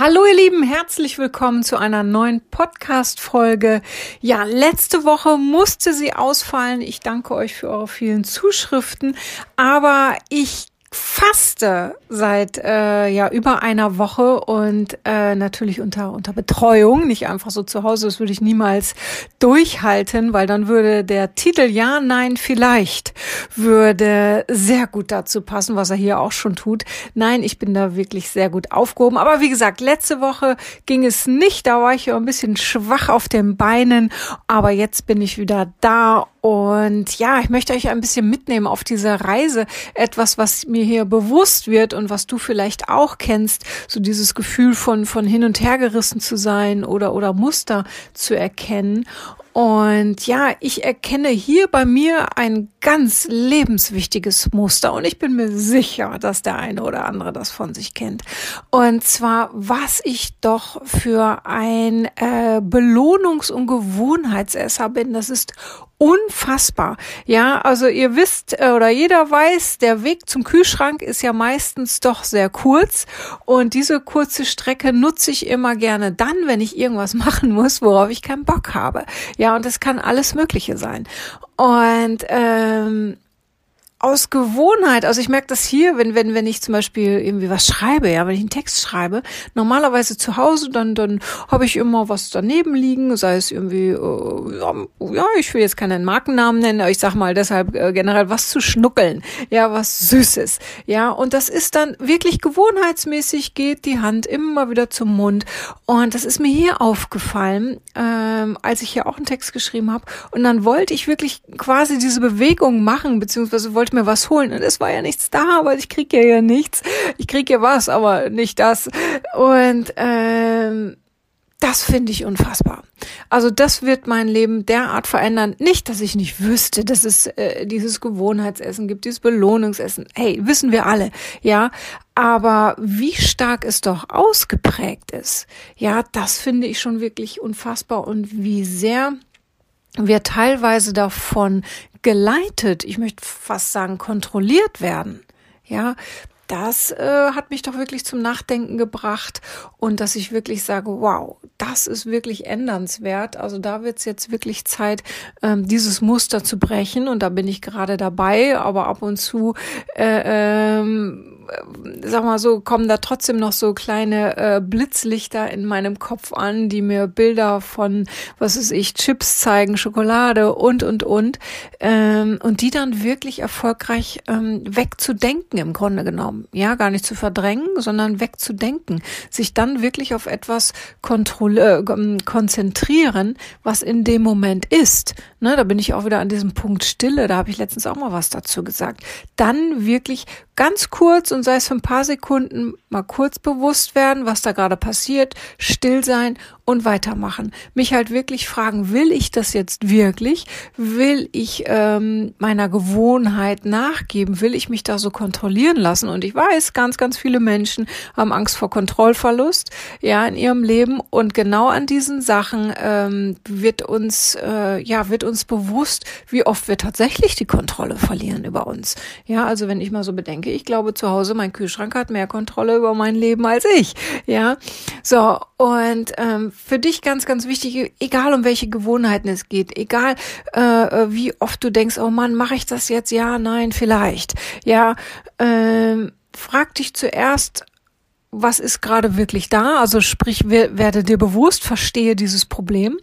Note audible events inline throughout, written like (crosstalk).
Hallo ihr Lieben, herzlich willkommen zu einer neuen Podcast-Folge. Ja, letzte Woche musste sie ausfallen. Ich danke euch für eure vielen Zuschriften, aber ich faste seit äh, ja über einer Woche und äh, natürlich unter unter Betreuung, nicht einfach so zu Hause. Das würde ich niemals durchhalten, weil dann würde der Titel Ja, Nein, vielleicht würde sehr gut dazu passen, was er hier auch schon tut. Nein, ich bin da wirklich sehr gut aufgehoben. Aber wie gesagt, letzte Woche ging es nicht. Da war ich ja ein bisschen schwach auf den Beinen, aber jetzt bin ich wieder da und ja, ich möchte euch ein bisschen mitnehmen auf diese Reise. Etwas, was mir hier bewusst wird und was du vielleicht auch kennst. So dieses Gefühl von, von hin und her gerissen zu sein oder, oder Muster zu erkennen. Und ja, ich erkenne hier bei mir ein ganz lebenswichtiges Muster und ich bin mir sicher, dass der eine oder andere das von sich kennt. Und zwar, was ich doch für ein äh, Belohnungs- und Gewohnheitsesser bin. Das ist unfassbar. Ja, also ihr wisst äh, oder jeder weiß, der Weg zum Kühlschrank ist ja meistens doch sehr kurz und diese kurze Strecke nutze ich immer gerne dann, wenn ich irgendwas (laughs) machen muss, worauf ich keinen Bock habe. Ja, und das kann alles Mögliche sein. Und ähm, aus Gewohnheit, also ich merke das hier, wenn, wenn, wenn ich zum Beispiel irgendwie was schreibe, ja, wenn ich einen Text schreibe, normalerweise zu Hause, dann, dann habe ich immer was daneben liegen, sei es irgendwie, äh, ja, ich will jetzt keinen Markennamen nennen, aber ich sag mal deshalb äh, generell was zu schnuckeln, ja, was Süßes, ja, und das ist dann wirklich gewohnheitsmäßig, geht die Hand immer wieder zum Mund. Und das ist mir hier aufgefallen, ähm, als ich hier auch einen Text geschrieben habe. Und dann wollte ich wirklich quasi diese Bewegung machen, beziehungsweise wollte wollte mir was holen und es war ja nichts da, weil ich krieg ja ja nichts. Ich krieg ja was, aber nicht das. Und ähm, das finde ich unfassbar. Also das wird mein Leben derart verändern. Nicht, dass ich nicht wüsste, dass es äh, dieses Gewohnheitsessen gibt, dieses Belohnungsessen. Hey, wissen wir alle, ja. Aber wie stark es doch ausgeprägt ist, ja, das finde ich schon wirklich unfassbar und wie sehr wir teilweise davon geleitet, ich möchte fast sagen kontrolliert werden. Ja, das äh, hat mich doch wirklich zum Nachdenken gebracht und dass ich wirklich sage, wow, das ist wirklich ändernswert. Also da wird es jetzt wirklich Zeit, ähm, dieses Muster zu brechen und da bin ich gerade dabei, aber ab und zu äh, ähm, sag mal so, kommen da trotzdem noch so kleine äh, Blitzlichter in meinem Kopf an, die mir Bilder von, was ist ich, Chips zeigen, Schokolade und, und, und. Ähm, und die dann wirklich erfolgreich ähm, wegzudenken im Grunde genommen. Ja, gar nicht zu verdrängen, sondern wegzudenken. Sich dann wirklich auf etwas kontrolle, äh, konzentrieren, was in dem Moment ist. Ne, da bin ich auch wieder an diesem Punkt Stille, da habe ich letztens auch mal was dazu gesagt. Dann wirklich ganz kurz und sei es für ein paar Sekunden mal kurz bewusst werden, was da gerade passiert, still sein und weitermachen. Mich halt wirklich fragen, will ich das jetzt wirklich? Will ich ähm, meiner Gewohnheit nachgeben? Will ich mich da so kontrollieren lassen? Und ich weiß, ganz, ganz viele Menschen haben Angst vor Kontrollverlust, ja, in ihrem Leben. Und genau an diesen Sachen ähm, wird uns, äh, ja, wird uns bewusst, wie oft wir tatsächlich die Kontrolle verlieren über uns. Ja, also wenn ich mal so bedenke, ich glaube zu Hause, mein Kühlschrank hat mehr Kontrolle über mein Leben als ich. Ja, so und ähm, für dich ganz, ganz wichtig, egal um welche Gewohnheiten es geht, egal äh, äh, wie oft du denkst, oh Mann, mache ich das jetzt? Ja, nein, vielleicht. Ja, ähm, frag dich zuerst, was ist gerade wirklich da? Also sprich, werde dir bewusst, verstehe dieses Problem.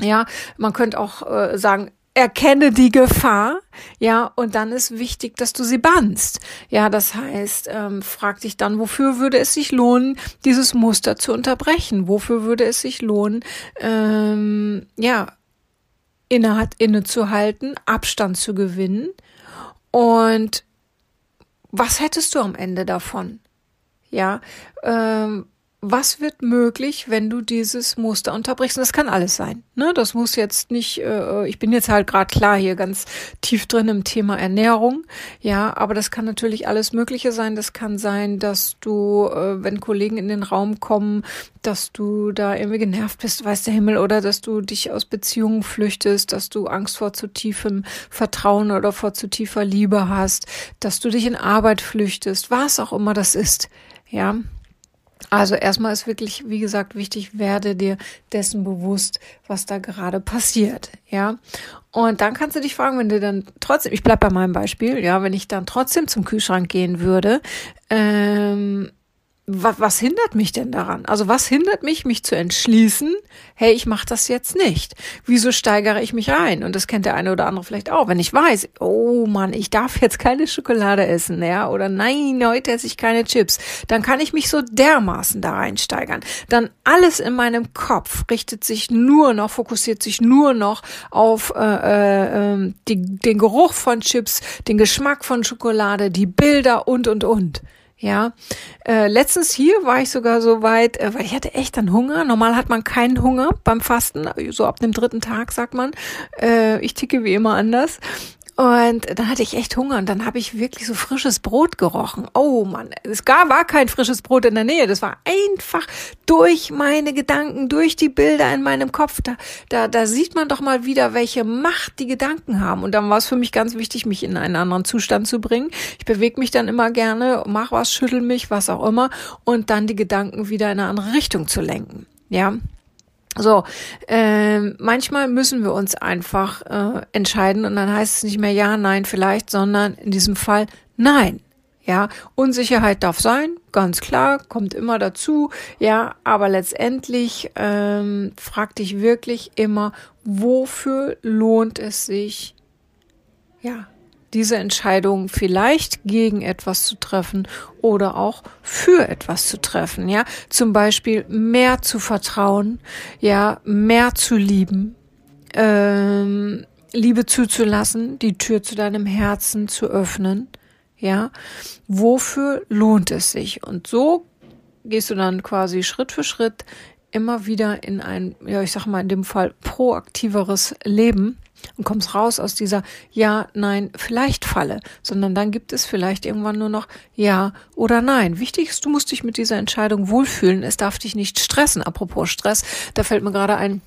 Ja, man könnte auch äh, sagen, erkenne die Gefahr, ja, und dann ist wichtig, dass du sie bannst. Ja, das heißt, ähm, frag dich dann, wofür würde es sich lohnen, dieses Muster zu unterbrechen? Wofür würde es sich lohnen, ähm, ja, inne innezuhalten, Abstand zu gewinnen? Und was hättest du am Ende davon? Ja, ähm, was wird möglich, wenn du dieses Muster unterbrichst? Und das kann alles sein. Ne? Das muss jetzt nicht, äh, ich bin jetzt halt gerade klar hier ganz tief drin im Thema Ernährung, ja, aber das kann natürlich alles Mögliche sein. Das kann sein, dass du, äh, wenn Kollegen in den Raum kommen, dass du da irgendwie genervt bist, weiß der Himmel, oder dass du dich aus Beziehungen flüchtest, dass du Angst vor zu tiefem Vertrauen oder vor zu tiefer Liebe hast, dass du dich in Arbeit flüchtest, was auch immer das ist, ja. Also erstmal ist wirklich, wie gesagt, wichtig, werde dir dessen bewusst, was da gerade passiert, ja. Und dann kannst du dich fragen, wenn du dann trotzdem, ich bleib bei meinem Beispiel, ja, wenn ich dann trotzdem zum Kühlschrank gehen würde, ähm, was, was hindert mich denn daran? Also was hindert mich, mich zu entschließen, hey, ich mache das jetzt nicht? Wieso steigere ich mich rein? Und das kennt der eine oder andere vielleicht auch. Wenn ich weiß, oh Mann, ich darf jetzt keine Schokolade essen, ja, oder nein, heute esse ich keine Chips, dann kann ich mich so dermaßen da reinsteigern. Dann alles in meinem Kopf richtet sich nur noch, fokussiert sich nur noch auf äh, äh, ähm, die, den Geruch von Chips, den Geschmack von Schokolade, die Bilder und, und, und. Ja, äh, letztens hier war ich sogar so weit, äh, weil ich hatte echt dann Hunger. Normal hat man keinen Hunger beim Fasten, so ab dem dritten Tag sagt man. Äh, ich ticke wie immer anders. Und dann hatte ich echt Hunger und dann habe ich wirklich so frisches Brot gerochen. Oh Mann, es gar war kein frisches Brot in der Nähe. Das war einfach durch meine Gedanken, durch die Bilder in meinem Kopf. Da, da, da sieht man doch mal wieder, welche Macht die Gedanken haben. Und dann war es für mich ganz wichtig, mich in einen anderen Zustand zu bringen. Ich bewege mich dann immer gerne, mach was, schüttel mich, was auch immer, und dann die Gedanken wieder in eine andere Richtung zu lenken. Ja, so, äh, manchmal müssen wir uns einfach äh, entscheiden und dann heißt es nicht mehr ja, nein, vielleicht, sondern in diesem Fall nein. Ja, Unsicherheit darf sein, ganz klar, kommt immer dazu. Ja, aber letztendlich ähm, frag dich wirklich immer, wofür lohnt es sich, ja, diese Entscheidung vielleicht gegen etwas zu treffen oder auch für etwas zu treffen, ja. Zum Beispiel mehr zu vertrauen, ja, mehr zu lieben, ähm, Liebe zuzulassen, die Tür zu deinem Herzen zu öffnen, ja. Wofür lohnt es sich? Und so gehst du dann quasi Schritt für Schritt immer wieder in ein, ja, ich sag mal in dem Fall proaktiveres Leben und kommst raus aus dieser Ja, Nein, vielleicht Falle, sondern dann gibt es vielleicht irgendwann nur noch Ja oder Nein. Wichtig ist, du musst dich mit dieser Entscheidung wohlfühlen. Es darf dich nicht stressen. Apropos Stress, da fällt mir gerade ein,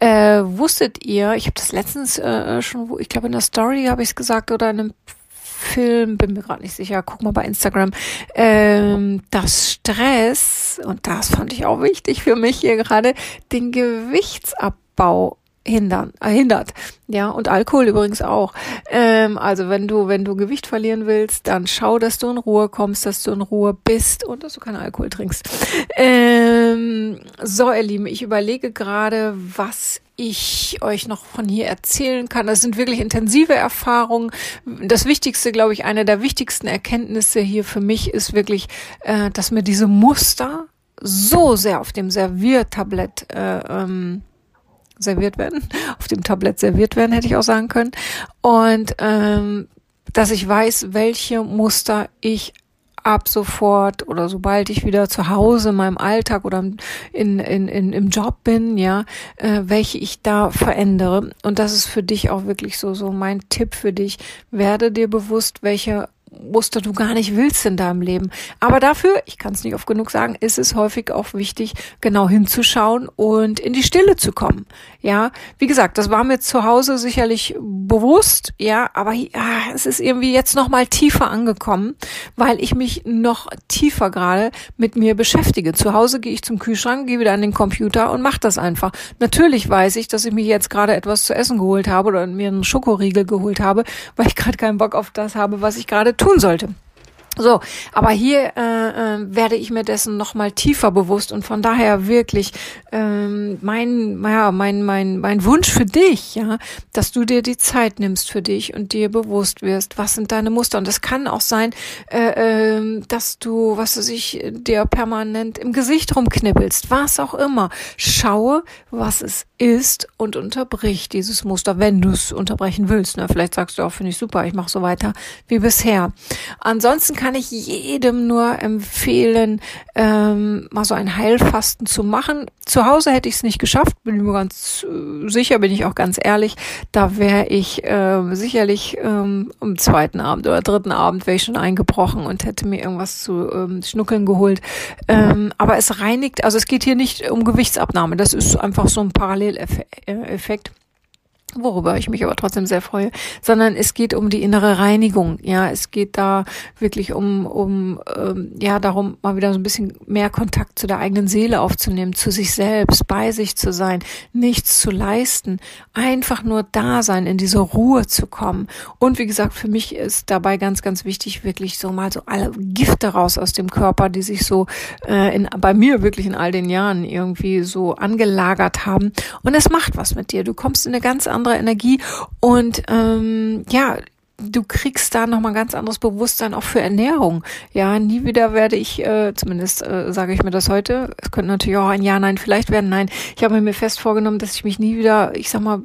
äh, wusstet ihr, ich habe das letztens äh, schon, ich glaube in der Story habe ich es gesagt oder in einem Film, bin mir gerade nicht sicher, guck mal bei Instagram, ähm, dass Stress, und das fand ich auch wichtig für mich hier gerade, den Gewichtsabbau hindern, äh, hindert. Ja, und Alkohol übrigens auch. Ähm, also wenn du, wenn du Gewicht verlieren willst, dann schau, dass du in Ruhe kommst, dass du in Ruhe bist und dass du keinen Alkohol trinkst. Ähm, so, ihr Lieben, ich überlege gerade, was ich euch noch von hier erzählen kann. Das sind wirklich intensive Erfahrungen. Das Wichtigste, glaube ich, eine der wichtigsten Erkenntnisse hier für mich ist wirklich, äh, dass mir diese Muster so sehr auf dem Serviertablett äh, ähm, serviert werden, (laughs) auf dem Tablett serviert werden, hätte ich auch sagen können. Und ähm, dass ich weiß, welche Muster ich ab sofort oder sobald ich wieder zu Hause in meinem Alltag oder in, in, in, im Job bin, ja, äh, welche ich da verändere. Und das ist für dich auch wirklich so, so mein Tipp für dich. Werde dir bewusst, welche Muster du gar nicht willst in deinem Leben. Aber dafür, ich kann es nicht oft genug sagen, ist es häufig auch wichtig, genau hinzuschauen und in die Stille zu kommen. Ja, wie gesagt, das war mir zu Hause sicherlich bewusst, ja, aber ja, es ist irgendwie jetzt noch mal tiefer angekommen, weil ich mich noch tiefer gerade mit mir beschäftige. Zu Hause gehe ich zum Kühlschrank, gehe wieder an den Computer und mache das einfach. Natürlich weiß ich, dass ich mir jetzt gerade etwas zu essen geholt habe oder mir einen Schokoriegel geholt habe, weil ich gerade keinen Bock auf das habe, was ich gerade tun sollte. So, aber hier äh, äh, werde ich mir dessen noch mal tiefer bewusst und von daher wirklich ähm, mein, ja, mein, mein, mein Wunsch für dich, ja, dass du dir die Zeit nimmst für dich und dir bewusst wirst, was sind deine Muster und es kann auch sein, äh, äh, dass du, was du sich dir permanent im Gesicht rumknibbelst, was auch immer. Schaue, was es ist und unterbricht dieses Muster, wenn du es unterbrechen willst. Ne? Vielleicht sagst du auch, finde ich super, ich mache so weiter wie bisher. Ansonsten kann ich jedem nur empfehlen, ähm, mal so ein Heilfasten zu machen. Zu Hause hätte ich es nicht geschafft, bin mir ganz äh, sicher, bin ich auch ganz ehrlich. Da wäre ich äh, sicherlich ähm, am zweiten Abend oder dritten Abend wäre ich schon eingebrochen und hätte mir irgendwas zu ähm, schnuckeln geholt. Ähm, aber es reinigt, also es geht hier nicht um Gewichtsabnahme. Das ist einfach so ein Paralleleffekt worüber ich mich aber trotzdem sehr freue, sondern es geht um die innere Reinigung. Ja, es geht da wirklich um, um ähm, ja darum, mal wieder so ein bisschen mehr Kontakt zu der eigenen Seele aufzunehmen, zu sich selbst, bei sich zu sein, nichts zu leisten, einfach nur da sein, in diese Ruhe zu kommen. Und wie gesagt, für mich ist dabei ganz, ganz wichtig, wirklich so mal so alle Gifte raus aus dem Körper, die sich so äh, in, bei mir wirklich in all den Jahren irgendwie so angelagert haben. Und es macht was mit dir. Du kommst in eine ganz andere andere Energie und ähm, ja, du kriegst da nochmal ganz anderes Bewusstsein auch für Ernährung. Ja, nie wieder werde ich, äh, zumindest äh, sage ich mir das heute, es könnte natürlich auch ein Ja, Nein vielleicht werden, nein. Ich habe mir fest vorgenommen, dass ich mich nie wieder, ich sag mal,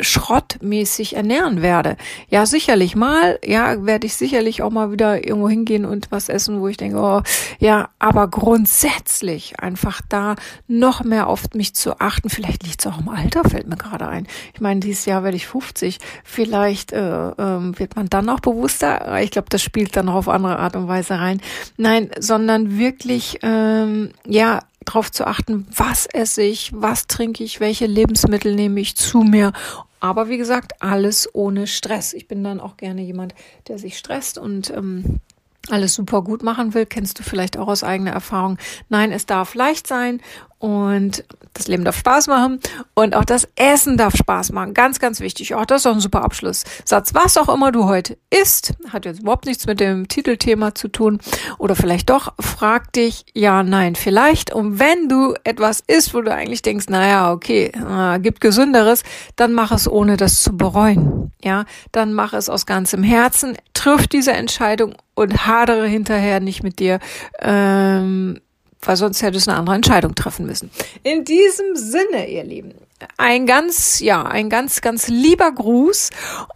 schrottmäßig ernähren werde. Ja, sicherlich mal, ja, werde ich sicherlich auch mal wieder irgendwo hingehen und was essen, wo ich denke, oh, ja, aber grundsätzlich einfach da noch mehr auf mich zu achten. Vielleicht liegt es auch im Alter, fällt mir gerade ein. Ich meine, dieses Jahr werde ich 50. Vielleicht äh, äh, wird man dann auch bewusster. Ich glaube, das spielt dann auch auf andere Art und Weise rein. Nein, sondern wirklich, ähm, ja, darauf zu achten, was esse ich, was trinke ich, welche Lebensmittel nehme ich zu mir. Aber wie gesagt, alles ohne Stress. Ich bin dann auch gerne jemand, der sich stresst und ähm, alles super gut machen will, kennst du vielleicht auch aus eigener Erfahrung. Nein, es darf leicht sein und das Leben darf Spaß machen und auch das Essen darf Spaß machen. Ganz, ganz wichtig. Auch das ist auch ein super Abschlusssatz. Was auch immer du heute isst, hat jetzt überhaupt nichts mit dem Titelthema zu tun. Oder vielleicht doch, frag dich, ja, nein, vielleicht. Und wenn du etwas isst, wo du eigentlich denkst, naja, okay, äh, gibt Gesünderes, dann mach es ohne das zu bereuen. Ja, dann mach es aus ganzem Herzen, triff diese Entscheidung und hadere hinterher nicht mit dir. Ähm, weil sonst hätte es eine andere Entscheidung treffen müssen. In diesem Sinne, ihr Lieben, ein ganz, ja, ein ganz, ganz lieber Gruß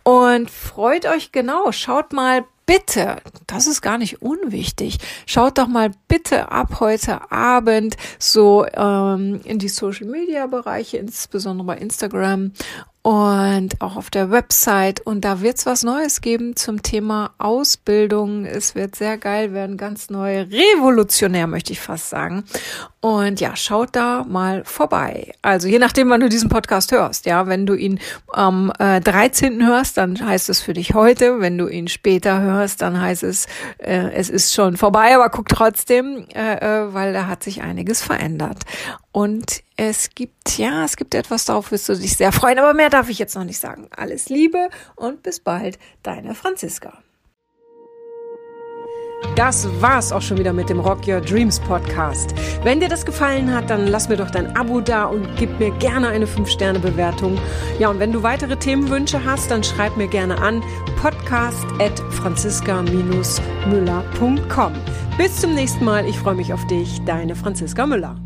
und freut euch genau. Schaut mal bitte, das ist gar nicht unwichtig, schaut doch mal bitte ab heute Abend so ähm, in die Social Media Bereiche, insbesondere bei Instagram und auch auf der Website. Und da wird es was Neues geben zum Thema Ausbildung. Es wird sehr geil werden, ganz neu, revolutionär möchte ich fast sagen. Und ja, schaut da mal vorbei. Also je nachdem, wann du diesen Podcast hörst. Ja, wenn du ihn am äh, 13. hörst, dann heißt es für dich heute. Wenn du ihn später hörst, dann heißt es, äh, es ist schon vorbei, aber guck trotzdem, äh, äh, weil da hat sich einiges verändert. Und es gibt, ja, es gibt etwas, darauf wirst du dich sehr freuen, aber mehr darf ich jetzt noch nicht sagen. Alles Liebe und bis bald, deine Franziska. Das war's auch schon wieder mit dem Rock Your Dreams Podcast. Wenn dir das gefallen hat, dann lass mir doch dein Abo da und gib mir gerne eine 5-Sterne-Bewertung. Ja, und wenn du weitere Themenwünsche hast, dann schreib mir gerne an podcast at franziska-müller.com. Bis zum nächsten Mal. Ich freue mich auf dich. Deine Franziska Müller.